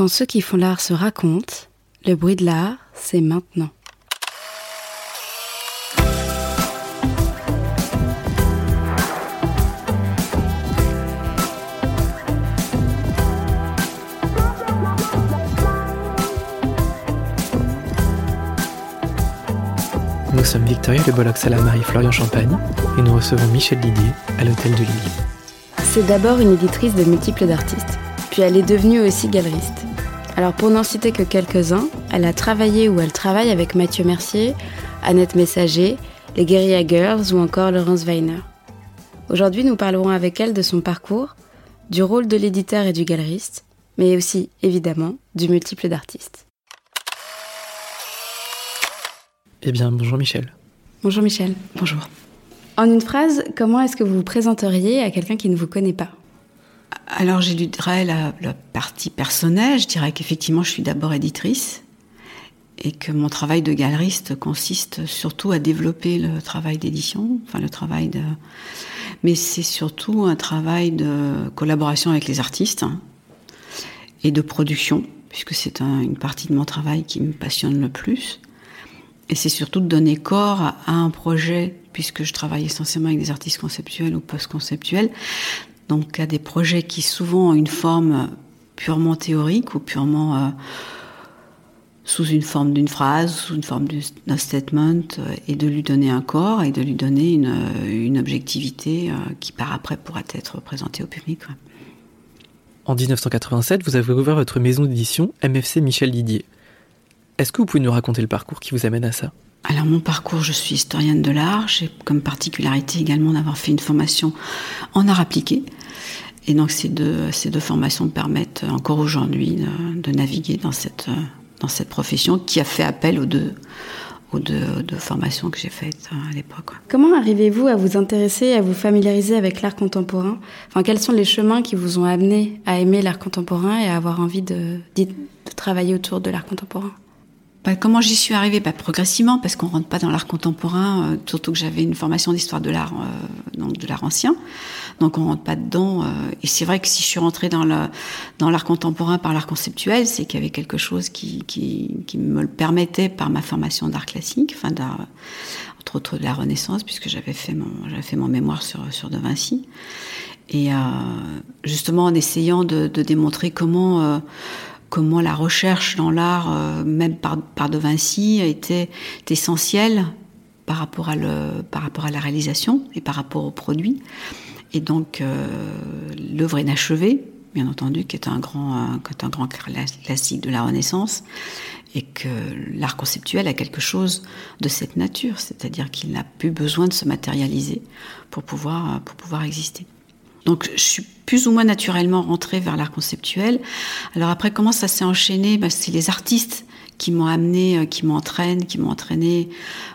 Quand ceux qui font l'art se racontent, le bruit de l'art, c'est maintenant. Nous sommes Victoria Le Bolloc Salamari Florian Champagne et nous recevons Michel Didier à l'hôtel de Lille. C'est d'abord une éditrice de multiples d'artistes, puis elle est devenue aussi galeriste. Alors pour n'en citer que quelques-uns, elle a travaillé ou elle travaille avec Mathieu Mercier, Annette Messager, les Guerilla Girls ou encore Laurence Weiner. Aujourd'hui, nous parlerons avec elle de son parcours, du rôle de l'éditeur et du galeriste, mais aussi, évidemment, du multiple d'artistes. Eh bien, bonjour Michel. Bonjour Michel. Bonjour. En une phrase, comment est-ce que vous vous présenteriez à quelqu'un qui ne vous connaît pas? Alors, j'éluderais la, la partie personnelle. Je dirais qu'effectivement, je suis d'abord éditrice et que mon travail de galeriste consiste surtout à développer le travail d'édition, enfin le travail. Mais c'est surtout un travail de collaboration avec les artistes hein, et de production, puisque c'est un, une partie de mon travail qui me passionne le plus. Et c'est surtout de donner corps à un projet, puisque je travaille essentiellement avec des artistes conceptuels ou post-conceptuels, donc à des projets qui souvent ont une forme purement théorique ou purement euh, sous une forme d'une phrase, sous une forme d'un statement, euh, et de lui donner un corps et de lui donner une, objectivité euh, qui par après pourra être présentée au public. En 1987, vous avez ouvert votre maison d'édition MFC Michel Didier. Est-ce que vous pouvez nous raconter le parcours qui vous amène à ça? Alors mon parcours, je suis historienne de l'art. J'ai comme particularité également d'avoir fait une formation en art appliqué. Et donc ces deux, ces deux formations me permettent encore aujourd'hui de, naviguer dans cette, dans cette profession qui a fait appel aux deux, aux deux, formations que j'ai faites à l'époque. Comment arrivez-vous à vous intéresser, à vous familiariser avec l'art contemporain? Enfin, Quels sont les chemins qui vous ont amené à aimer l'art contemporain et à avoir envie de, de travailler autour de l'art contemporain? Bah, comment j'y suis arrivée? Bah, Progressivement, parce qu'on rentre pas dans l'art contemporain, euh, surtout que j'avais une formation d'histoire de l'art, euh, donc de l'art ancien, donc on rentre pas dedans. Euh, et c'est vrai que si je suis rentrée dans le dans l'art contemporain par l'art conceptuel, c'est qu'il y avait quelque chose qui, qui, qui me le permettait par ma formation d'art classique, enfin d'art, entre autres de la Renaissance, puisque j'avais fait mon j'avais fait mon mémoire sur sur De Vinci, et euh, justement en essayant de, de démontrer comment euh, comment la recherche dans l'art, euh, même par, par De Vinci, était essentielle par rapport à le, par rapport à la réalisation et par rapport au produit. Et donc euh, l'œuvre inachevée, bien entendu, qui est un grand, est un grand classique de la Renaissance, et que l'art conceptuel a quelque chose de cette nature, c'est-à-dire qu'il n'a plus besoin de se matérialiser pour pouvoir, pour pouvoir exister. Donc je suis plus ou moins naturellement rentrée vers l'art conceptuel. Alors après, comment ça s'est enchaîné? Ben, C'est les artistes qui m'ont amené, qui m'entraînent, qui m'ont entraîné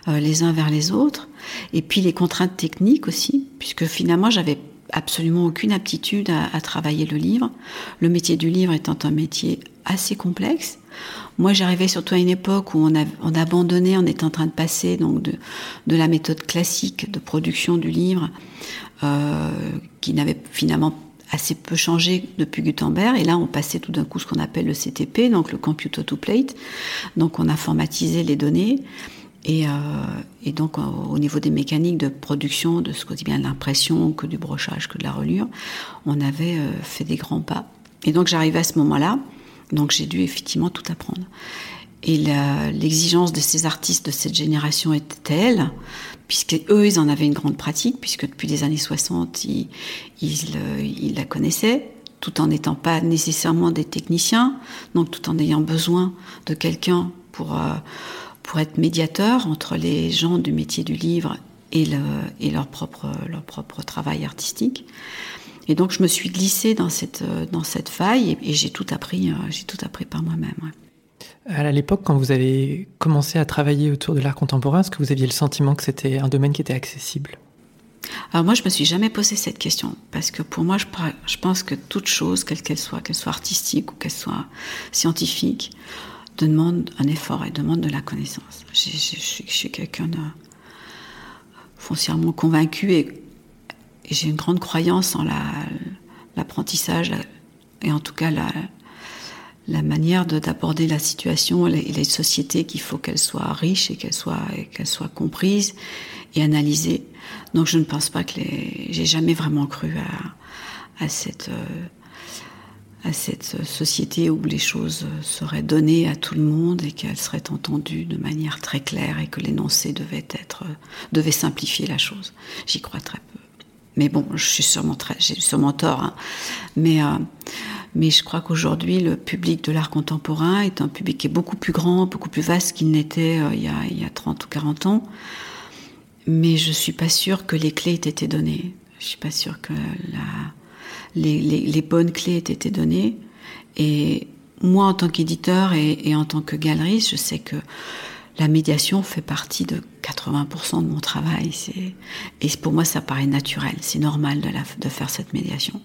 euh, les uns vers les autres. Et puis les contraintes techniques aussi, puisque finalement j'avais absolument aucune aptitude à, travailler le livre. Le métier du livre étant un métier assez complexe. Moi, j'arrivais surtout à une époque où on, a, on abandonnait, on était en train de passer donc de, la méthode classique de production du livre, euh, qui n'avait finalement assez peu changé depuis Gutenberg. Et là, on passait tout d'un coup ce qu'on appelle le CTP, donc le Computer to Plate. Donc, on a formatisé les données. Et, euh, donc, au niveau des mécaniques de production, de ce qu'on dit bien de l'impression, que du brochage, que de la relure, on avait euh, fait des grands pas. Et donc, j'arrivais à ce moment-là. Donc, j'ai dû effectivement tout apprendre. Et l'exigence de ces artistes de cette génération était telle, puisque eux, ils en avaient une grande pratique, puisque depuis les années 60, ils, ils, ils la connaissaient, tout en n'étant pas nécessairement des techniciens, donc tout en ayant besoin de quelqu'un pour... Euh, pour être médiateur entre les gens du métier du livre et, et leur, propre, leur propre travail artistique. Et donc je me suis glissée dans cette, dans cette faille et, et j'ai tout appris, j'ai tout appris par moi-même. Ouais. À l'époque, quand vous avez commencé à travailler autour de l'art contemporain, est-ce que vous aviez le sentiment que c'était un domaine qui était accessible? Alors moi, je me suis jamais posé cette question parce que pour moi, je, je pense que toute chose, quelle qu'elle soit, qu'elle soit artistique ou qu'elle soit scientifique, demande un effort et demande de la connaissance. Je, je, je, je suis quelqu'un de foncièrement convaincu et, et j'ai une grande croyance en l'apprentissage la, et en tout cas la, manière d'aborder la situation et les, sociétés qu'il faut qu'elles soient riches et qu'elles soient, comprises et analysées. Donc je ne pense pas que les, j'ai jamais vraiment cru à, cette, société où les choses seraient données à tout le monde et qu'elles seraient entendues de manière très claire et que l'énoncé devait simplifier la chose. J'y crois très peu. Mais bon, je suis sûrement très, j'ai sûrement tort. Hein. Mais euh, mais je crois qu'aujourd'hui, le public de l'art contemporain est un public qui est beaucoup plus grand, beaucoup plus vaste qu'il n'était euh, il, y a, il y a 30 ou 40 ans. Mais je suis pas sûre que les clés aient été données. Je suis pas sûre que les, bonnes clés aient été données. Et moi, en tant qu'éditeur et, et, en tant que galeriste, je sais que la médiation fait partie de 80% de mon travail. Et pour moi, ça paraît naturel. C'est normal de, faire cette médiation.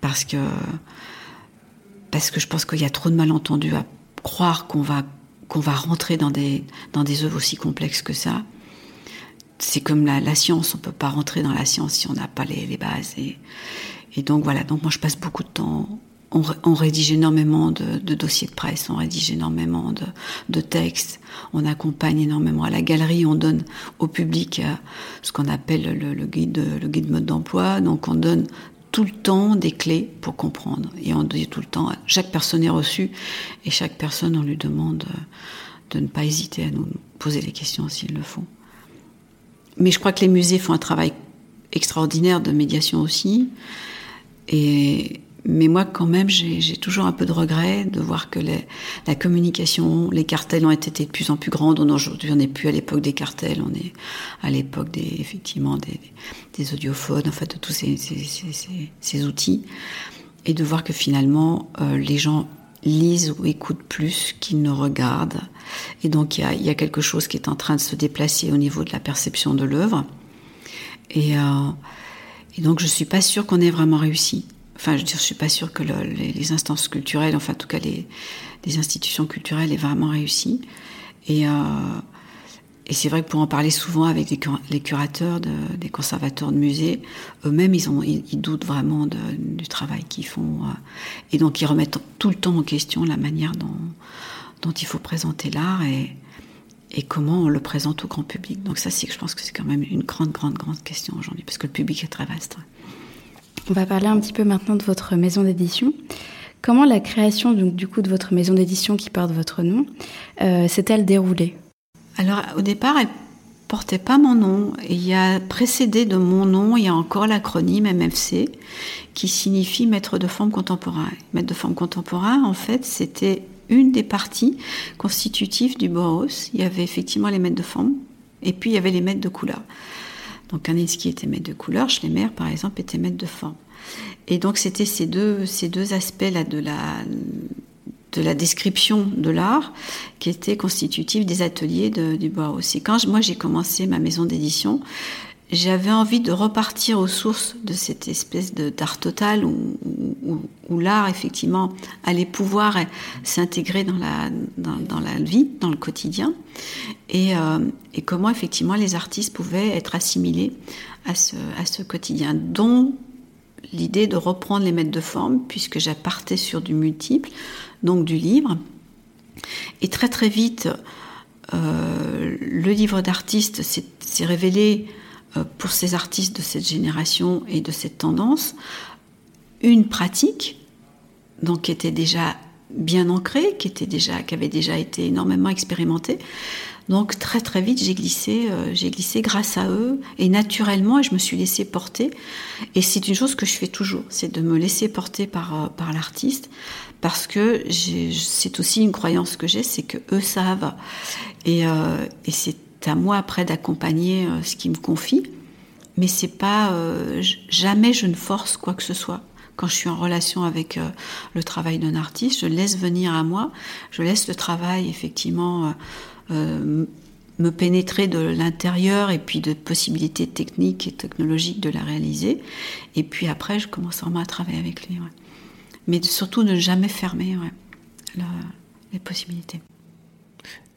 Parce que parce que je pense qu'il y a trop de malentendus à croire qu'on va va rentrer dans des dans des œuvres aussi complexes que ça. C'est comme la, science, on peut pas rentrer dans la science si on n'a pas les, les bases. Et, et, donc voilà, donc moi je passe beaucoup de temps. On, rédige énormément de, dossiers de presse, on rédige énormément de, de, textes, on accompagne énormément à la galerie, on donne au public euh, ce qu'on appelle le, guide, le guide mode d'emploi. Donc on donne tout le temps des clés pour comprendre. Et on dit tout le temps, chaque personne est reçue et chaque personne, on lui demande euh, de ne pas hésiter à nous poser des questions s'il le faut. Mais je crois que les musées font un travail extraordinaire de médiation aussi. Et mais moi, quand même, j'ai toujours un peu de regret de voir que les, la communication, les cartels ont été de plus en plus grandes. Aujourd'hui, on n'est plus à l'époque des cartels, on est à l'époque des, effectivement, des, des, audiophones, en fait, de tous ces, ces, ces, outils. Et de voir que finalement, euh, les gens lisent ou écoutent plus qu'ils ne regardent. Et donc, il y a, y a, quelque chose qui est en train de se déplacer au niveau de la perception de l'œuvre. Et, euh, et donc, je suis pas sûre qu'on ait vraiment réussi. Enfin, je veux je suis pas sûre que le, les, instances culturelles, enfin, en tout cas, les, institutions culturelles aient vraiment réussi. Et, euh, et c'est vrai que pour en parler souvent avec les, curateurs, de, des conservateurs de musées, eux-mêmes, ils, doutent vraiment du travail qu'ils font. Euh, et donc, ils remettent tout le temps en question la manière dont, il faut présenter l'art et, comment on le présente au grand public. Donc ça, c'est, je pense que c'est quand même une grande, grande, grande question aujourd'hui, parce que le public est très vaste. On va parler un petit peu maintenant de votre maison d'édition. Comment la création du coup de votre maison d'édition qui porte votre nom euh, s'est-elle déroulée? Alors au départ, elle portait pas mon nom. Il y a précédé de mon nom, il y a encore l'acronyme MFC qui signifie maître de forme contemporain. Maître de forme contemporain, en fait, c'était une des parties constitutives du Boros. Il y avait effectivement les maîtres de forme et puis il y avait les maîtres de couleur. Donc Kandinsky était maître de couleur, Schlemmer par exemple était maître de forme. Et donc c'était ces deux, ces deux aspects-là de la, de la description de l'art qui étaient constitutifs des ateliers de, du Bauhaus. Et quand moi j'ai commencé ma maison d'édition, j'avais envie de repartir aux sources de cette espèce d'art total où, l'art effectivement allait pouvoir s'intégrer dans la, vie, dans le quotidien, et, euh, et, comment effectivement les artistes pouvaient être assimilés à ce, quotidien, dont l'idée de reprendre les maîtres de forme, puisque j'appartais sur du multiple, donc du livre. Et très très vite, euh, le livre d'artiste s'est révélé pour ces artistes de cette génération et de cette tendance, une pratique donc qui était déjà bien ancrée, qui était déjà, qui avait déjà été énormément expérimentée. Donc très très vite j'ai glissé, euh, j'ai glissé grâce à eux et naturellement je me suis laissée porter. Et c'est une chose que je fais toujours, c'est de me laisser porter par euh, par l'artiste parce que c'est aussi une croyance que j'ai, c'est que eux savent et, euh, et c'est à moi après d'accompagner euh, ce qu'ils me confient. Mais c'est pas euh, jamais je ne force quoi que ce soit quand je suis en relation avec euh, le travail d'un artiste, je laisse venir à moi, je laisse le travail effectivement me pénétrer de l'intérieur et puis de possibilités techniques et technologiques de la réaliser. Et puis après, je commence vraiment à travailler avec lui. Mais surtout ne jamais fermer les possibilités.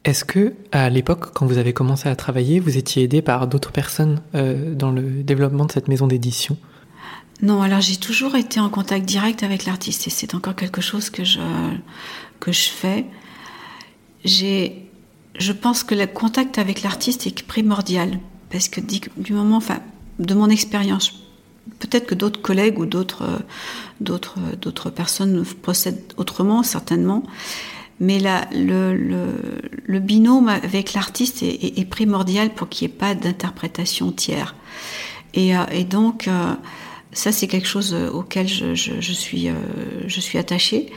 Est-ce que, à l'époque, quand vous avez commencé à travailler, vous étiez aidé par d'autres personnes euh, dans le développement de cette maison d'édition? Non, alors j'ai toujours été en contact direct avec l'artiste et c'est encore quelque chose que je, que je fais. Je pense que le contact avec l'artiste est primordial parce que du moment, enfin, de mon expérience, peut-être que d'autres collègues ou d'autres, d'autres personnes procèdent autrement, certainement. Mais là, le, binôme avec l'artiste est, primordial pour qu'il n'y ait pas d'interprétation tiers. Et, euh, donc, euh, ça, c'est quelque chose auquel je, suis, euh, je suis attachée.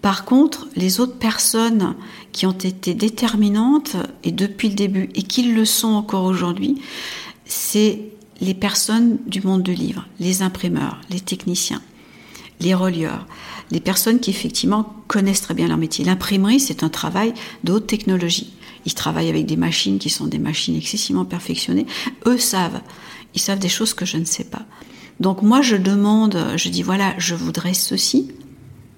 Par contre, les autres personnes qui ont été déterminantes, et depuis le début, et qui le sont encore aujourd'hui, c'est les personnes du monde du livre, les imprimeurs, les techniciens, les relieurs, les personnes qui effectivement connaissent très bien leur métier. L'imprimerie, c'est un travail de haute technologie. Ils travaillent avec des machines qui sont des machines excessivement perfectionnées. Eux savent. Ils savent des choses que je ne sais pas. Donc moi, je demande, je dis voilà, je voudrais ceci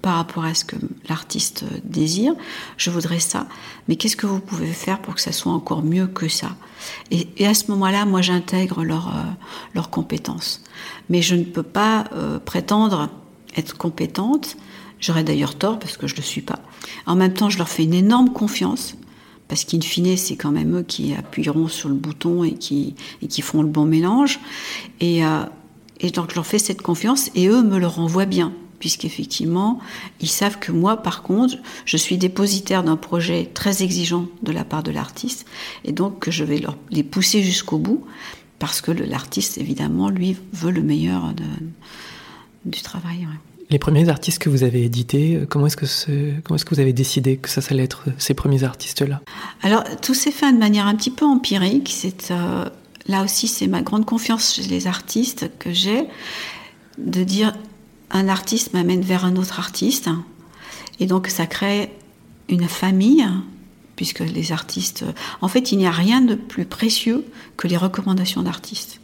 par rapport à ce que l'artiste désire, je voudrais ça, mais qu'est-ce que vous pouvez faire pour que ça soit encore mieux que ça? Et, à ce moment-là, moi, j'intègre leurs euh, leurs compétences. Mais je ne peux pas euh, prétendre être compétente. J'aurais d'ailleurs tort parce que je ne le suis pas. En même temps, je leur fais une énorme confiance parce qu'in fine, c'est quand même eux qui appuieront sur le bouton et qui, et qui feront le bon mélange. Et, euh, et donc, je leur fais cette confiance et eux me le renvoient bien puisqu'effectivement, ils savent que moi, par contre, je suis dépositaire d'un projet très exigeant de la part de l'artiste, et donc que je vais les pousser jusqu'au bout, parce que l'artiste, évidemment, lui, veut le meilleur du travail. Les premiers artistes que vous avez édités, euh, comment est-ce que, vous avez décidé que ça allait être euh, ces premiers artistes-là? Alors, tout s'est fait de manière un petit peu empirique. Euh, là aussi, c'est ma grande confiance chez les artistes que j'ai, de dire un artiste m'amène vers un autre artiste. Et donc, ça crée une famille, puisque les artistes... En fait, il n'y a rien de plus précieux que les recommandations d'artistes.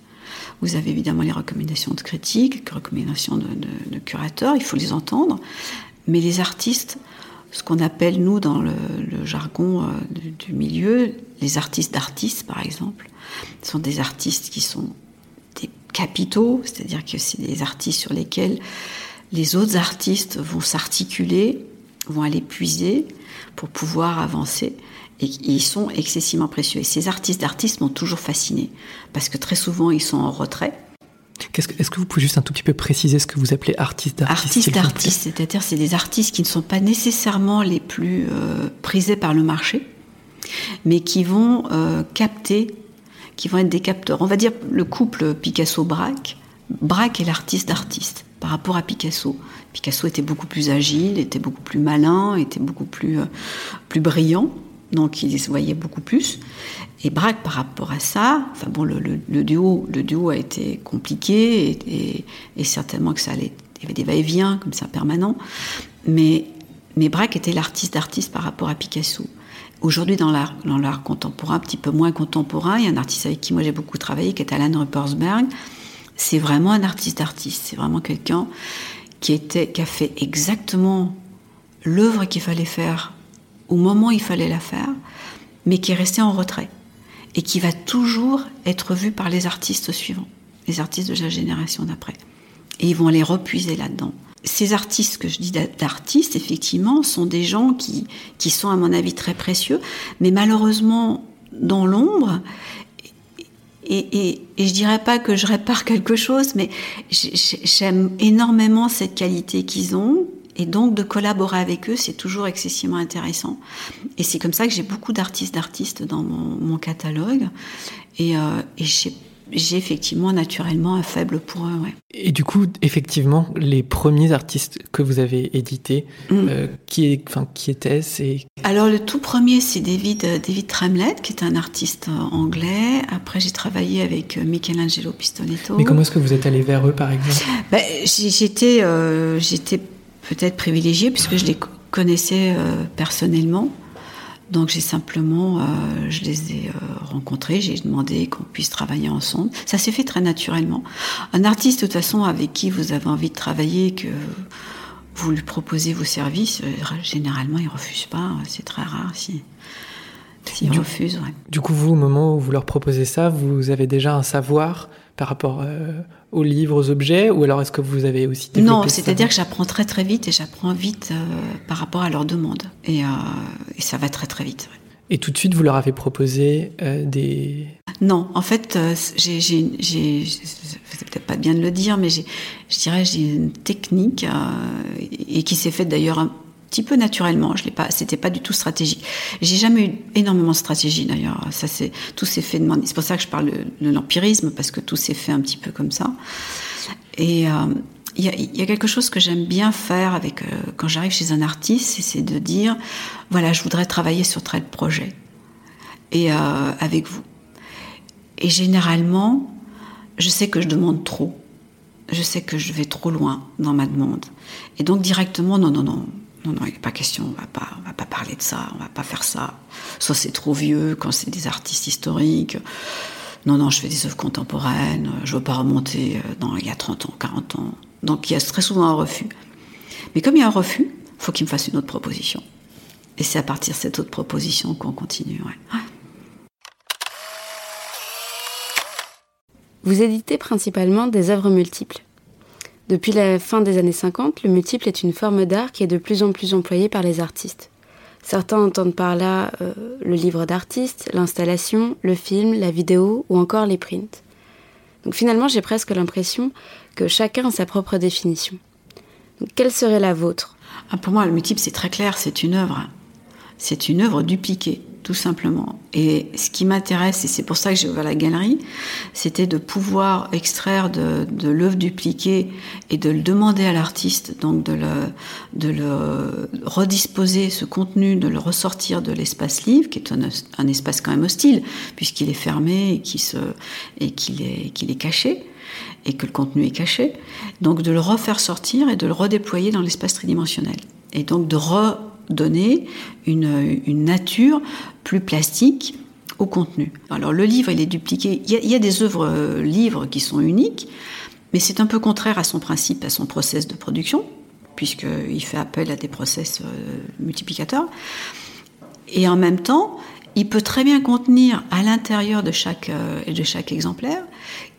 Vous avez évidemment les recommandations de critiques, les recommandations de, curateurs, il faut les entendre. Mais les artistes, ce qu'on appelle, nous, dans le, jargon euh, du, milieu, les artistes d'artistes, par exemple, sont des artistes qui sont des capitaux, c'est-à-dire que c'est des artistes sur lesquels les autres artistes vont s'articuler, vont aller puiser pour pouvoir avancer et ils sont excessivement précieux. Et ces artistes d'artistes m'ont toujours fasciné parce que très souvent ils sont en retrait. Est-ce que, vous pouvez juste un tout petit peu préciser ce que vous appelez artistes d'artistes Artistes d'artistes, c'est-à-dire c'est des artistes qui ne sont pas nécessairement les plus euh, prisés par le marché, mais qui vont euh, capter, qui vont être des capteurs. On va dire le couple Picasso-Braque. Braque est l'artiste d'artiste par rapport à Picasso. Picasso était beaucoup plus agile, était beaucoup plus malin, était beaucoup plus, euh, plus brillant donc il se voyait beaucoup plus. Et Braque, par rapport à ça, enfin bon, le, duo, le duo a été compliqué et, certainement que ça allait, il y avait des va-et-vient comme ça permanents, mais mais Braque était l'artiste d'artiste par rapport à Picasso. Aujourd'hui, dans l'art, dans l'art contemporain, un petit peu moins contemporain, il y a un artiste avec qui moi j'ai beaucoup travaillé, qui est Alan Ruppersberg. C'est vraiment un artiste d'artiste. C'est vraiment quelqu'un qui a fait exactement l'œuvre qu'il fallait faire au moment où il fallait la faire, mais qui est resté en retrait et qui va toujours être vu par les artistes suivants, les artistes de la génération d'après. Et ils vont aller repuiser là-dedans. Ces artistes que je dis d'artistes, effectivement, sont des gens qui, qui sont, à mon avis, très précieux, mais malheureusement dans l'ombre. Et, et, et, je dirais pas que je répare quelque chose, mais j'aime énormément cette qualité qu'ils ont, et donc de collaborer avec eux, c'est toujours excessivement intéressant. Et c'est comme ça que j'ai beaucoup d'artistes d'artistes dans mon, catalogue. Et, euh, j'ai effectivement naturellement un faible pour eux. Et du coup, effectivement, les premiers artistes que vous avez édités, mm. euh, qui, enfin, qui étaient-ce Alors le tout premier, c'est David, euh, David Tremlett, qui est un artiste anglais. Après, j'ai travaillé avec Michelangelo Pistoletto. Mais comment est-ce que vous êtes allé vers eux, par exemple? Ben, J'étais, peut-être privilégiée puisque je les connaissais euh, personnellement. Donc j'ai simplement, euh, je les ai euh, rencontrés, j'ai demandé qu'on puisse travailler ensemble. Ça s'est fait très naturellement. Un artiste de toute façon avec qui vous avez envie de travailler, que vous lui proposez vos services, généralement il refuse pas. C'est très rare. Si S'ils refusent, ouais. Du coup, vous, au moment où vous leur proposez ça, vous avez déjà un savoir par rapport euh, aux livres, aux objets, ou alors est-ce que vous avez aussi développé Non, c'est-à-dire que j'apprends très très vite et j'apprends vite euh, par rapport à leurs demandes. Et, euh, et, ça va très très vite. Ouais. Et tout de suite, vous leur avez proposé des... Non, en fait, j'ai, c'est peut-être pas bien de le dire, mais je dirais j'ai une technique et qui s'est faite d'ailleurs petit peu naturellement. Je l'ai pas, c'était pas du tout stratégique. J'ai jamais eu énormément de stratégie d'ailleurs. Ça c'est tout s'est fait de C'est pour ça que je parle de, l'empirisme parce que tout s'est fait un petit peu comme ça. Et euh, il y, a, quelque chose que j'aime bien faire avec euh, quand j'arrive chez un artiste, c'est de dire voilà, je voudrais travailler sur tel projet et euh, avec vous. Et généralement, je sais que je demande trop. Je sais que je vais trop loin dans ma demande. Et donc directement, non, non, non, non, non, il n'est pas question, on va pas, va pas parler de ça, on va pas faire ça. Soit c'est trop vieux, quand c'est des artistes historiques. Non, non, je fais des œuvres contemporaines, je veux pas remonter euh, dans il y a 30 ans, 40 ans. Donc il y a très souvent un refus. Mais comme il y a un refus, faut qu'il me fasse une autre proposition. Et c'est à partir de cette autre proposition qu'on continue. Vous éditez principalement des œuvres multiples? Depuis la fin des années 50, le multiple est une forme d'art qui est de plus en plus employée par les artistes. Certains entendent par là euh, le livre d'artiste, l'installation, le film, la vidéo ou encore les prints. Donc finalement, j'ai presque l'impression que chacun a sa propre définition. quelle serait la vôtre? Ah, Pour moi, le multiple, c'est très clair, c'est une œuvre. C'est une œuvre dupliquée tout simplement. Et ce qui m'intéresse, et c'est pour ça que j'ai ouvert la galerie, c'était de pouvoir extraire de, l'œuvre dupliquée et de le demander à l'artiste, donc de le, de le redisposer, ce contenu, de le ressortir de l'espace livre, qui est un, espace quand même hostile, puisqu'il est fermé et qu'il est, qu'il est caché et que le contenu est caché. Donc de le refaire sortir et de le redéployer dans l'espace tridimensionnel. Et donc de re donner une, nature plus plastique au contenu. Alors le livre, il est dupliqué. Il y a, des œuvres euh, livres qui sont uniques, mais c'est un peu contraire à son principe, à son process de production, puisqu'il fait appel à des process euh, multiplicateurs. Et en même temps, il peut très bien contenir à l'intérieur de chaque, euh, de chaque exemplaire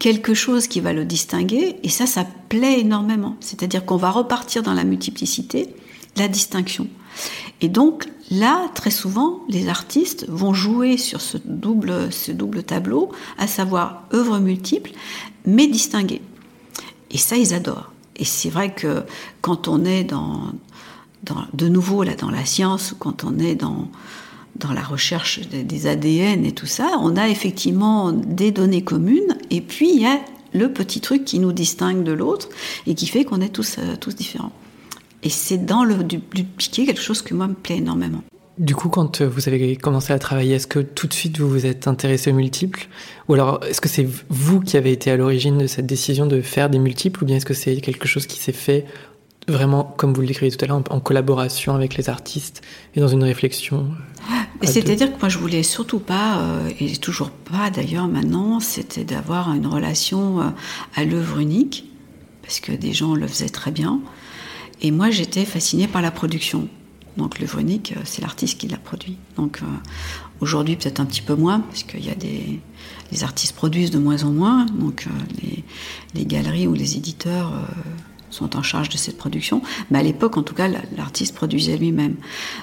quelque chose qui va le distinguer, et ça, ça plaît énormément. C'est-à-dire qu'on va repartir dans la multiplicité, la distinction. Et donc là, très souvent, les artistes vont jouer sur ce double, ce double tableau, à savoir œuvres multiples, mais distinguées. Et ça, ils adorent. Et c'est vrai que quand on est dans, de nouveau là dans la science, quand on est dans dans la recherche des ADN et tout ça, on a effectivement des données communes, et puis il y a le petit truc qui nous distingue de l'autre et qui fait qu'on est tous, euh, tous différents. Et c'est dans le dupliquer quelque chose que moi me plaît énormément. Du coup, quand vous avez commencé à travailler, est-ce que tout de suite vous vous êtes intéressé aux multiples? Ou alors est-ce que c'est vous qui avez été à l'origine de cette décision de faire des multiples? Ou bien est-ce que c'est quelque chose qui s'est fait vraiment, comme vous le décrivez tout à l'heure, en collaboration avec les artistes et dans une réflexion C'est-à-dire que moi je voulais surtout pas, euh, et toujours pas d'ailleurs maintenant, c'était d'avoir une relation euh, à l'œuvre unique, parce que des gens le faisaient très bien. Et moi, j'étais fascinée par la production. Donc l'œuvre unique, euh, c'est l'artiste qui l'a produit. Donc euh, aujourd'hui, peut-être un petit peu moins, parce qu'il y a des les artistes produisent de moins en moins. Donc euh, les, galeries ou les éditeurs sont en charge de cette production. Mais à l'époque, en tout cas, l'artiste produisait lui-même.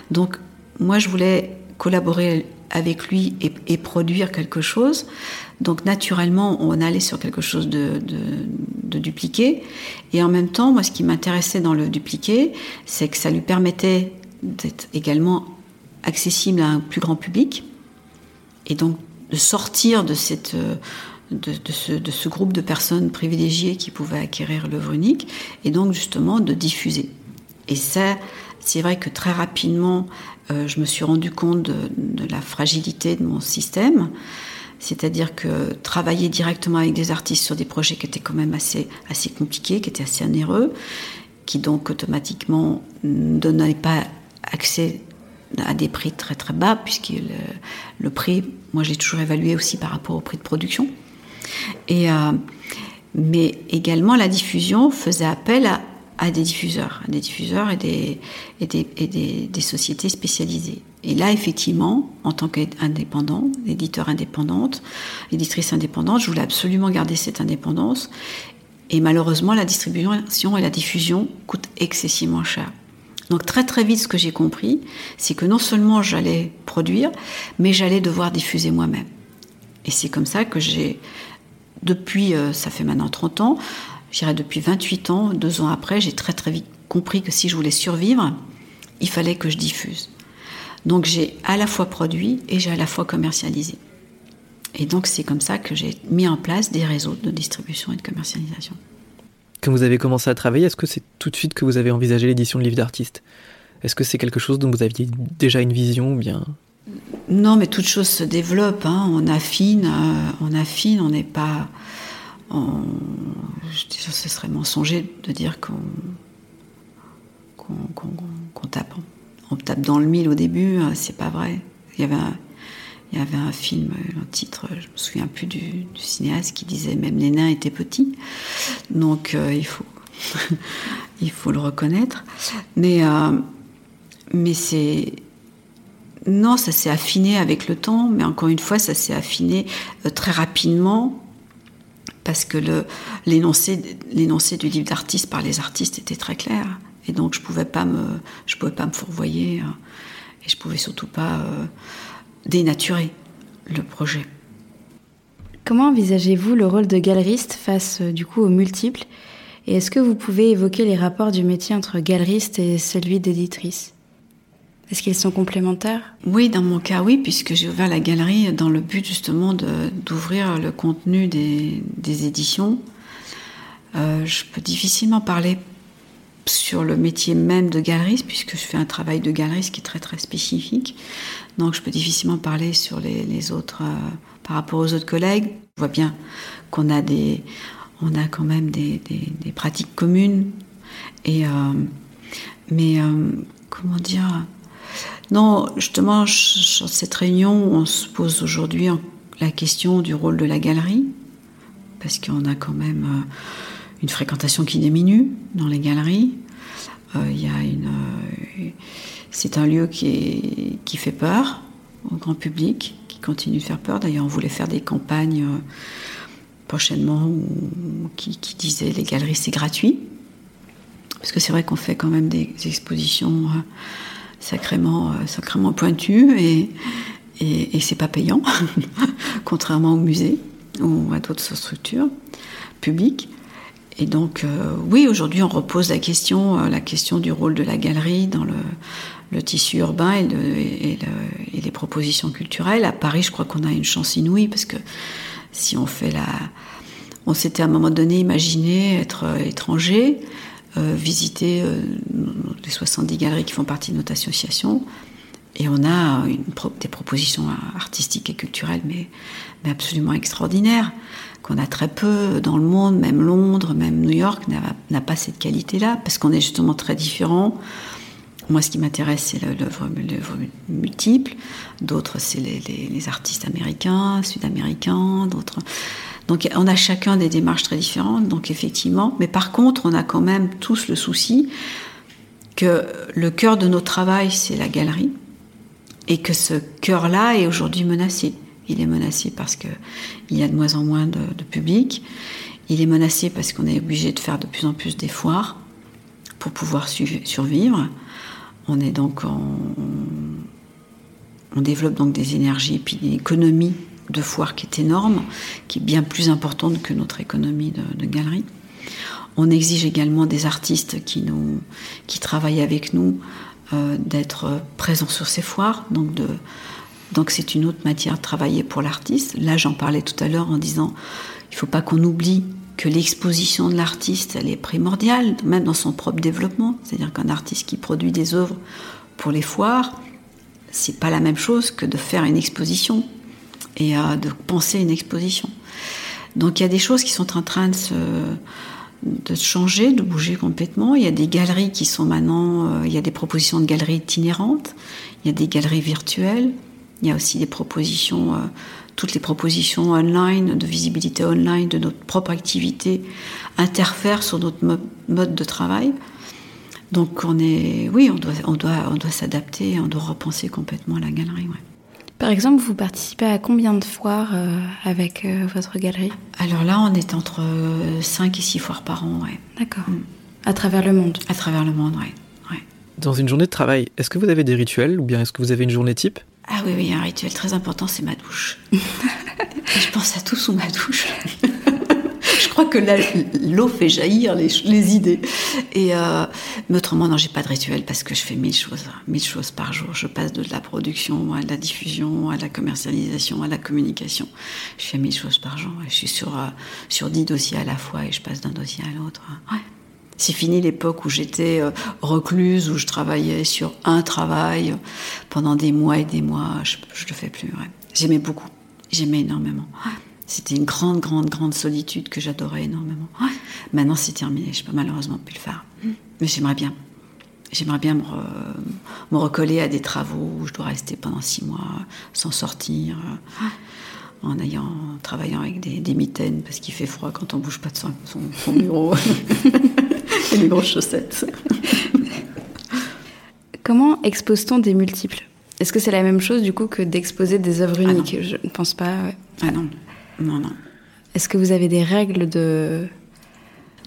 Donc moi, je voulais collaborer avec lui et, produire quelque chose. Donc naturellement, on allait sur quelque chose de, dupliqué. Et en même temps, moi, ce qui m'intéressait dans le dupliqué, c'est que ça lui permettait d'être également accessible à un plus grand public. Et donc de sortir de ce groupe de personnes privilégiées qui pouvaient acquérir l'œuvre unique. Et donc justement de diffuser. Et ça, c'est vrai que très rapidement, euh, je me suis rendu compte de, la fragilité de mon système. C'est-à-dire que travailler directement avec des artistes sur des projets qui étaient quand même assez, assez compliqués, qui étaient assez onéreux, qui donc automatiquement ne donnaient pas accès à des prix très très bas, puisque le, prix, moi j'ai toujours évalué aussi par rapport au prix de production. Et, euh, mais également la diffusion faisait appel à, des diffuseurs, à des diffuseurs et et des, et des, des sociétés spécialisées. Et là, effectivement, en tant qu'indépendant, éditeur indépendante, éditrice indépendante, je voulais absolument garder cette indépendance. Et malheureusement, la distribution et la diffusion coûtent excessivement cher. Donc très très vite, ce que j'ai compris, c'est que non seulement j'allais produire, mais j'allais devoir diffuser moi-même. Et c'est comme ça que j'ai, depuis, euh, ça fait maintenant 30 ans, je dirais depuis 28 ans, deux ans après, j'ai très très vite compris que si je voulais survivre, il fallait que je diffuse. Donc j'ai à la fois produit et j'ai à la fois commercialisé. Et donc c'est comme ça que j'ai mis en place des réseaux de distribution et de commercialisation. Quand vous avez commencé à travailler, est-ce que c'est tout de suite que vous avez envisagé l'édition de livres d'artistes? Est-ce que c'est quelque chose dont vous aviez déjà une vision ou bien? Non, mais toute chose se développe. Hein. On affine, euh, on affine, on n'est pas. Je ce serait mensonger de dire qu'on qu'on tape on tape dans le mille au début, euh, c'est pas vrai. Il y avait un, film, le titre, je me souviens plus du, cinéaste, qui disait même les nains étaient petits. Donc euh, il faut, il faut le reconnaître. Mais, euh, mais c'est non, ça s'est affiné avec le temps. Mais encore une fois, ça s'est affiné très rapidement parce que l'énoncé du livre d'artiste par les artistes était très clair. Et donc je pouvais pas me, je pouvais pas me fourvoyer hein. et je pouvais surtout pas euh, dénaturer le projet. Comment envisagez-vous le rôle de galeriste face euh, du coup aux multiples? Et est-ce que vous pouvez évoquer les rapports du métier entre galeriste et celui d'éditrice? Est-ce qu'ils sont complémentaires? Oui, dans mon cas, oui, puisque j'ai ouvert la galerie dans le but justement d'ouvrir le contenu des, éditions. Euh, je peux difficilement parler sur le métier même de galeriste, puisque je fais un travail de galeriste qui est très très spécifique. Donc je peux difficilement parler sur les, autres, euh, par rapport aux autres collègues. On voit bien qu'on a des, on a quand même des, pratiques communes. Et, euh, mais euh, comment dire Non, justement, sur cette réunion, on se pose aujourd'hui la question du rôle de la galerie, parce qu'on a quand même une fréquentation qui diminue dans les galeries. Euh, y a une, euh, c'est un lieu qui, qui fait peur au grand public, qui continue de faire peur. D'ailleurs, on voulait faire des campagnes euh, prochainement qui, qui disaient les galeries c'est gratuit. Parce que c'est vrai qu'on fait quand même des expositions sacrément, sacrément pointues et, et, et c'est pas payant, contrairement au musée ou à d'autres structures publiques. Et donc, euh, oui, aujourd'hui, on repose la question, euh, la question du rôle de la galerie dans le, tissu urbain et, les propositions culturelles. À Paris, je crois qu'on a une chance inouïe parce que si on fait la, on s'était à un moment donné imaginé être euh, étranger, visiter les 70 galeries qui font partie de notre association. Et on a des propositions artistiques et culturelles, mais absolument extraordinaires qu'on a très peu dans le monde, même Londres, même New York n'a pas cette qualité-là, parce qu'on est justement très différents. Moi, ce qui m'intéresse, c'est l'œuvre multiple. D'autres, c'est les, artistes américains, sud-américains, d'autres. Donc, on a chacun des démarches très différentes. Donc, effectivement, mais par contre, on a quand même tous le souci que le cœur de notre travail, c'est la galerie, et que ce cœur-là est aujourd'hui menacé. Il est menacé parce qu'il y a de moins en moins de, public. Il est menacé parce qu'on est obligé de faire de plus en plus des foires pour pouvoir survivre. On est donc on développe donc des énergies et puis une économie de foires qui est énorme, qui est bien plus importante que notre économie de, galerie. On exige également des artistes qui, nous, travaillent avec nous euh, d'être présents sur ces foires, donc de, donc c'est une autre matière de travailler pour l'artiste. Là, j'en parlais tout à l'heure en disant, il ne faut pas qu'on oublie que l'exposition de l'artiste, elle est primordiale, même dans son propre développement. C'est-à-dire qu'un artiste qui produit des œuvres pour les foires, c'est pas la même chose que de faire une exposition et euh, de penser une exposition. Donc il y a des choses qui sont en train de se, de changer, de bouger complètement. Il y a des galeries qui sont maintenant, euh, il y a des propositions de galeries itinérantes, il y a des galeries virtuelles. Il y a aussi des propositions, euh, toutes les propositions online, de visibilité online de notre propre activité interfèrent sur notre mode de travail. Donc on est, oui, on doit, on doit, on doit s'adapter, on doit repenser complètement la galerie. Par exemple, vous participez à combien de foires euh, avec euh, votre galerie? Alors là, on est entre 5 et 6 foires par an, ouais. D'accord. Mm. À travers le monde? À travers le monde, oui. Ouais. Dans une journée de travail, est-ce que vous avez des rituels ou bien est-ce que vous avez une journée type? Ah oui, oui, un rituel très important, c'est ma douche. je pense à tout sous ma douche. je crois que l'eau fait jaillir les, idées. Et euh, mais autrement, non, j'ai pas de rituel parce que je fais mille choses, mille choses par jour. Je passe de la production à la diffusion, à la commercialisation, à la communication. Je fais mille choses par jour. Je suis sur euh, sur dix dossiers à la fois et je passe d'un dossier à l'autre. Ouais. C'est fini l'époque où j'étais euh, recluse, où je travaillais sur un travail pendant des mois et des mois. Je ne le fais plus. J'aimais beaucoup. J'aimais énormément. C'était une grande, grande, grande solitude que j'adorais énormément. Maintenant, c'est terminé. Je peux malheureusement plus le faire. Mais j'aimerais bien. J'aimerais bien me, recoller à des travaux où je dois rester pendant six mois sans sortir, en ayant, travaillant avec des, mitaines parce qu'il fait froid quand on bouge pas de son, son bureau. et les grosses chaussettes. Comment expose-t-on des multiples? Est-ce que c'est la même chose du coup que d'exposer des œuvres ah uniques? Je ne pense pas. Ah non, non, non. Est-ce que vous avez des règles de...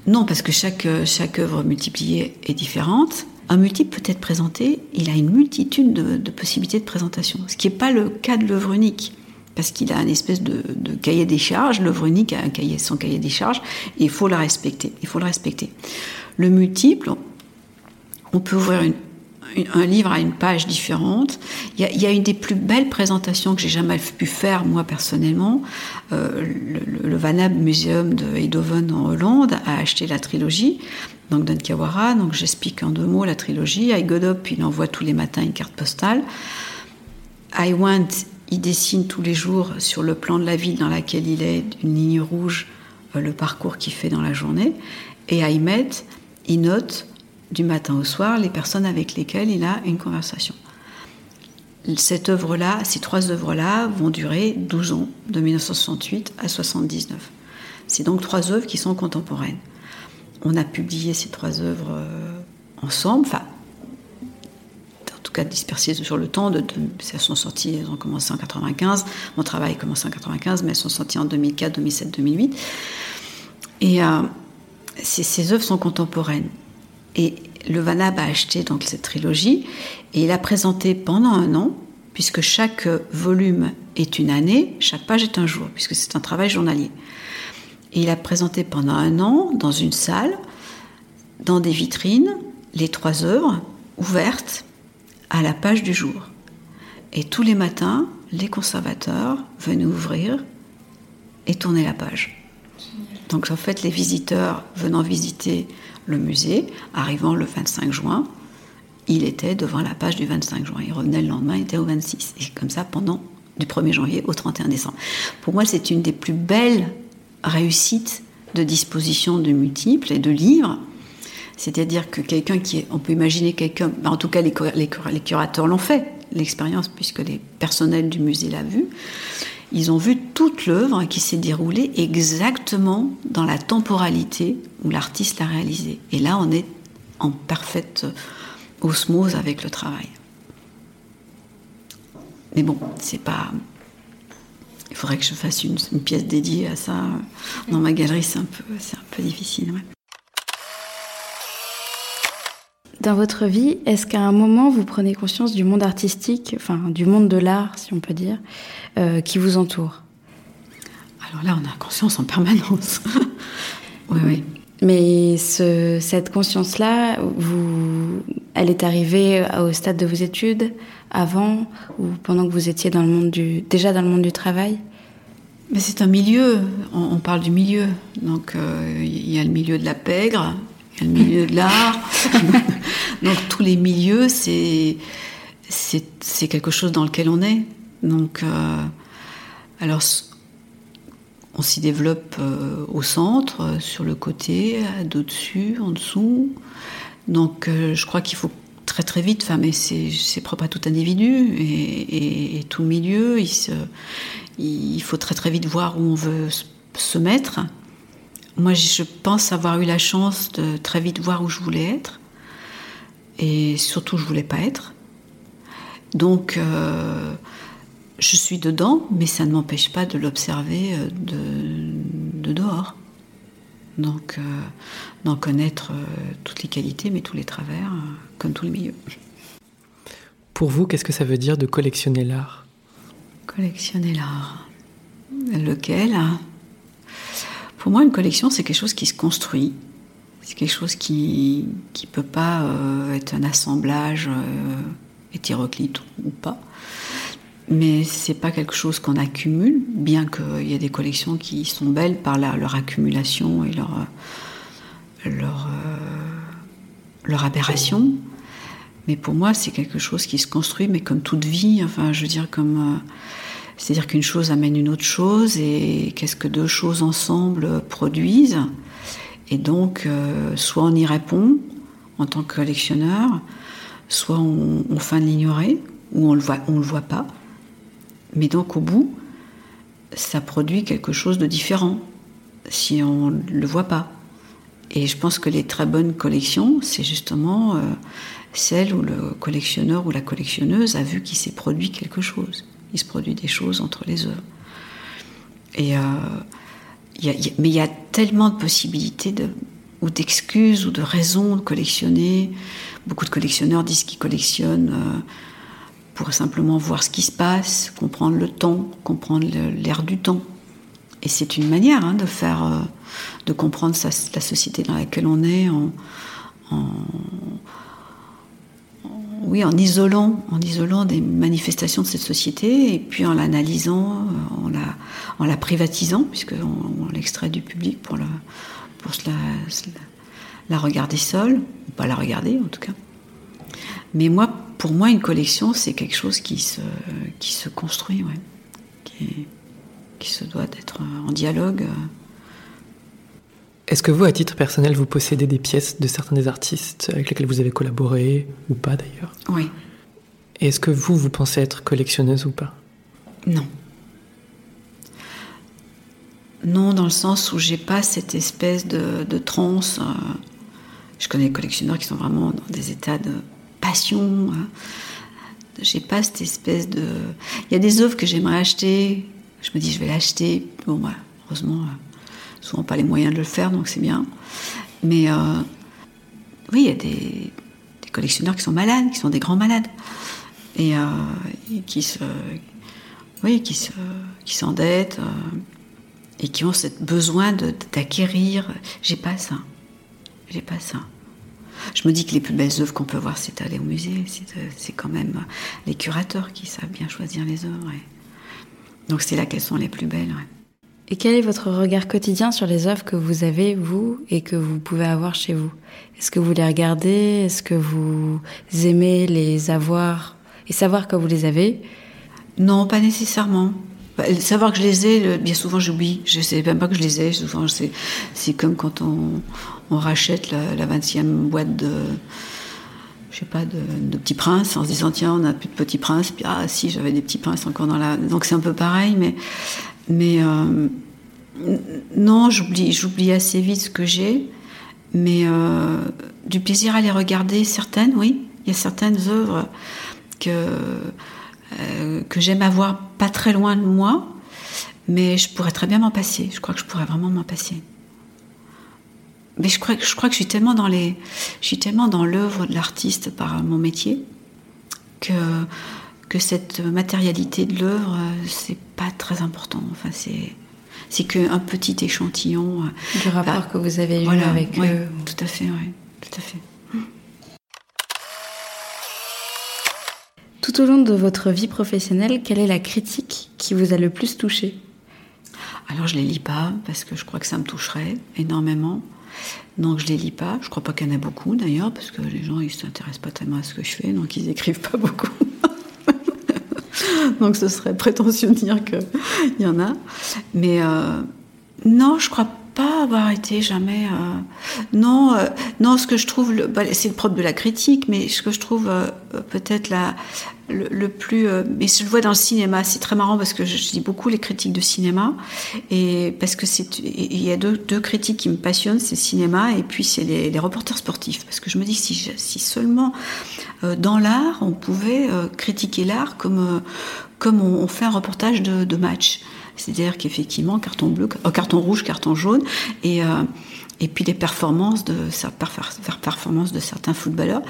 Non, parce que chaque, chaque œuvre multipliée est différente. Un multiple peut être présenté, il a une multitude de, possibilités de présentation, ce qui n'est pas le cas de l'œuvre unique parce qu'il a une espèce de, cahier des charges. L'œuvre unique a un cahier, son cahier des charges, et il faut la respecter. Il faut le respecter. Le multiple, on peut ouvrir un livre à une page différente. Il y, a, une des plus belles présentations que j'ai jamais pu faire moi personnellement. Euh, le, Van Ab Museum de Eindhoven en Hollande a acheté la trilogie, donc d'Ankawara. Donc j'explique en deux mots la trilogie. I Got Up, il envoie tous les matins une carte postale. I Want, il dessine tous les jours sur le plan de la ville dans laquelle il est, une ligne rouge, euh, le parcours qu'il fait dans la journée. Et I Met, il note du matin au soir les personnes avec lesquelles il a une conversation. Cette œuvre-là, ces trois œuvres-là vont durer 12 ans, de 1968 à 1979. C'est donc trois œuvres qui sont contemporaines. On a publié ces trois œuvres euh, ensemble, enfin, en tout cas dispersées sur le temps. De, elles sont sorties, ont commencé en 95. Mon travail a commencé en 95, mais elles sont sorties en 2004, 2007, 2008. Et euh, ces, œuvres sont contemporaines. Et le Vanab a acheté donc cette trilogie et il a présenté pendant un an, puisque chaque volume est une année, chaque page est un jour, puisque c'est un travail journalier. Et il a présenté pendant un an dans une salle, dans des vitrines, les trois œuvres ouvertes à la page du jour. Et tous les matins, les conservateurs venaient ouvrir et tourner la page. Donc en fait, les visiteurs venant visiter le musée, arrivant le 25 juin, il était devant la page du 25 juin. Il revenait le lendemain, il était au 26. Et comme ça, pendant du 1er janvier au 31 décembre. Pour moi, c'est une des plus belles réussites de disposition de multiples et de livres. C'est-à-dire que quelqu'un qui on peut imaginer quelqu'un, ben, en tout cas les, curateurs l'ont fait, l'expérience, puisque les personnels du musée l'ont vu ils ont vu toute l'œuvre qui s'est déroulée exactement dans la temporalité où l'artiste l'a réalisée. Et là, on est en parfaite osmose avec le travail. Mais bon, c'est pas. Il faudrait que je fasse une, pièce dédiée à ça. Dans ma galerie, c'est un peu difficile. Dans votre vie, est-ce qu'à un moment vous prenez conscience du monde artistique, enfin du monde de l'art, si on peut dire, euh, qui vous entoure? Alors là, on a conscience en permanence. oui, oui. Mais cette conscience-là, vous, elle est arrivée au stade de vos études, avant ou pendant que vous étiez dans le monde du, déjà dans le monde du travail? C'est un milieu, on, parle du milieu. Donc euh, il y a le milieu de la pègre, il y a le milieu de l'art. Donc tous les milieux, c'est c'est quelque chose dans lequel on est. Donc euh, alors on s'y développe euh, au centre, sur le côté, d'au-dessus, en dessous. Donc euh, je crois qu'il faut très très vite, enfin, mais c'est propre à tout individu et, et, tout milieu, il, se, il, faut très très vite voir où on veut se mettre moi, je pense avoir eu la chance de très vite voir où je voulais être. et surtout je voulais pas être. Donc euh, je suis dedans, mais ça ne m'empêche pas de l'observer euh, de, dehors. Donc euh, d'en connaître toutes les qualités, mais tous les travers, comme tous les milieux. Pour vous, qu'est-ce que ça veut dire de collectionner l'art? Collectionner l'art. Lequel Pour moi, une collection, c'est quelque chose qui se construit. C'est quelque chose qui ne peut pas être un assemblage hétéroclite ou pas. Mais c'est pas quelque chose qu'on accumule, bien qu'il y ait des collections qui sont belles par leur accumulation et leur, leur, euh, leur aberration. Mais pour moi, c'est quelque chose qui se construit, mais comme toute vie, enfin, je veux dire, comme. Euh, c'est-à-dire qu'une chose amène une autre chose, et qu'est-ce que deux choses ensemble produisent Et donc, euh, soit on y répond en tant que collectionneur, soit on, on feint de l'ignorer, ou on on le voit pas. Mais donc au bout, ça produit quelque chose de différent si on ne le voit pas. Et je pense que les très bonnes collections, c'est justement euh, celle où le collectionneur ou la collectionneuse a vu qu'il s'est produit quelque chose. Il se produit des choses entre les œuvres. Et, euh, mais il y a tellement de possibilités de, ou d'excuses ou de raisons de collectionner. Beaucoup de collectionneurs disent qu'ils collectionnent euh, pour simplement voir ce qui se passe, comprendre le temps, comprendre l'air du temps. Et c'est une manière hein, de faire, euh, de comprendre la société dans laquelle on est en, oui, en isolant, en isolant des manifestations de cette société et puis en l'analysant, euh, en la, en la privatisant, puisqu'on on, l'extrait du public pour, le, pour la, la regarder seule, ou pas la regarder en tout cas. Mais moi, pour moi, une collection, c'est quelque chose qui se, qui se construit, ouais. qui, qui se doit d'être en dialogue. Est-ce que vous, à titre personnel, vous possédez des pièces de certains des artistes avec lesquels vous avez collaboré, ou pas d'ailleurs? Oui. Et est-ce que vous, vous pensez être collectionneuse ou pas? Non. Non, dans le sens où j'ai pas cette espèce de, de transe. Euh, je connais des collectionneurs qui sont vraiment dans des états de passion. Hein. J'ai pas cette espèce de. Il y a des œuvres que j'aimerais acheter. Je me dis, je vais l'acheter. Bon, bah, heureusement, euh, souvent pas les moyens de le faire, donc c'est bien. Mais euh, oui, il y a des, collectionneurs qui sont malades, qui sont des grands malades. Et, qui se. Oui, qui se, qui s'endettent et qui ont ce besoin d'acquérir. J'ai pas ça. J'ai pas ça. Je me dis que les plus belles œuvres qu'on peut voir, c'est aller au musée. C'est quand même les curateurs qui savent bien choisir les œuvres. Donc c'est là qu'elles sont les plus belles. Et quel est votre regard quotidien sur les œuvres que vous avez, vous, et que vous pouvez avoir chez vous? Est-ce que vous les regardez? Est-ce que vous aimez les avoir et savoir que vous les avez? Non, pas nécessairement. Bah, savoir que je les ai, bien souvent j'oublie. Je ne sais même pas que je les ai. Souvent, c'est comme quand on, rachète la, 20e boîte de, je sais pas, de, Petits Princes en se disant tiens, on n'a plus de Petits Princes. Puis ah si, j'avais des Petits Princes encore dans la. Donc c'est un peu pareil, mais mais euh, non, j'oublie j'oublie assez vite ce que j'ai, mais euh, du plaisir à les regarder. Certaines, oui, il y a certaines œuvres que euh, que j'aime avoir pas très loin de moi, mais je pourrais très bien m'en passer. Je crois que je pourrais vraiment m'en passer. Mais je crois, je crois que je suis tellement dans les, je suis tellement dans l'œuvre de l'artiste par mon métier que que cette matérialité de l'œuvre, c'est pas très important. Enfin, c'est c'est qu'un petit échantillon euh, du rapport bah, que vous avez eu avec eux. Tout à fait, oui, tout à fait. Tout au long de votre vie professionnelle, quelle est la critique qui vous a le plus touché? Alors je les lis pas parce que je crois que ça me toucherait énormément. Donc je les lis pas. Je crois pas qu'il y en a beaucoup d'ailleurs parce que les gens ils s'intéressent pas tellement à ce que je fais, donc ils écrivent pas beaucoup. donc ce serait prétentieux de dire qu'il y en a. Mais euh, non, je crois pas avoir été jamais. Euh, non, euh, non. Ce que je trouve, bah, c'est le propre de la critique, mais ce que je trouve euh, peut-être la, le, plus. mais je le vois dans le cinéma. C'est très marrant parce que je, lis beaucoup les critiques de cinéma et parce que c'est. Il y a deux, critiques qui me passionnent, c'est le cinéma et puis c'est les, les, reporters sportifs. Parce que je me dis si, si seulement dans l'art on pouvait critiquer l'art comme comme on, fait un reportage de, de match. C'est-à-dire qu'effectivement, carton bleu, euh, carton rouge, carton jaune, et, euh, et puis les performances de, de certains footballeurs.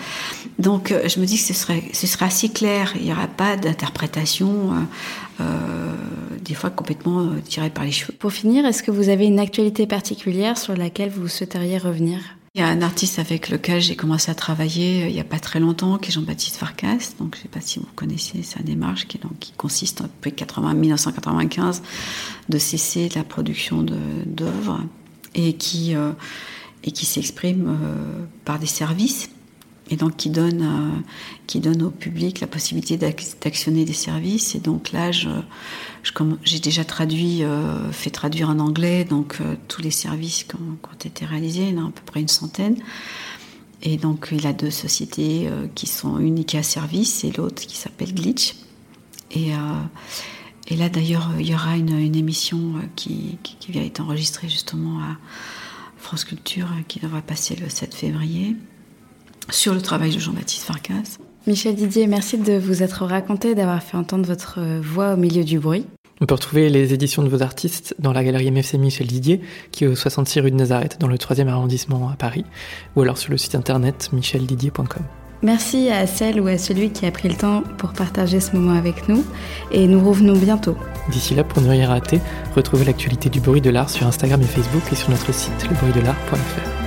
Donc euh, je me dis que ce serait, ce assez clair, il n'y aura pas d'interprétation, des fois complètement tirée par les cheveux. Pour finir, est-ce que vous avez une actualité particulière sur laquelle vous souhaiteriez revenir? Il y a un artiste avec lequel j'ai commencé à travailler euh, il n'y a pas très longtemps, qui est Jean-Baptiste Farkas. Donc, je ne sais pas si vous connaissez sa démarche, qui, consiste depuis 80, 1995 de cesser la production d'œuvres et qui, euh, s'exprime euh, par des services et donc qui donne, euh, qui donne au public la possibilité d'actionner des services. Et donc là, j'ai déjà traduit, euh, fait traduire en anglais donc euh, tous les services qui ont, été réalisés, il y en a à peu près une centaine. Et donc il a deux sociétés qui sont uniques à service et l'autre qui s'appelle Glitch. Et, là d'ailleurs, il y aura une, émission qui, qui, vient être enregistrée justement à France Culture qui devrait passer le 7 février sur le travail de Jean-Baptiste Farkas. Michel Didier, merci de vous être raconté, d'avoir fait entendre votre voix au milieu du bruit. On peut retrouver les éditions de vos artistes dans la galerie MFC Michel Didier, qui est au 66 rue de Nazareth, dans le 3e arrondissement à Paris, ou alors sur le site internet micheldidier.com. Merci à celle ou à celui qui a pris le temps pour partager ce moment avec nous, et nous revenons bientôt. D'ici là, pour ne rien rater, retrouvez l'actualité du bruit de l'art sur Instagram et Facebook et sur notre site lebruitdelart.fr.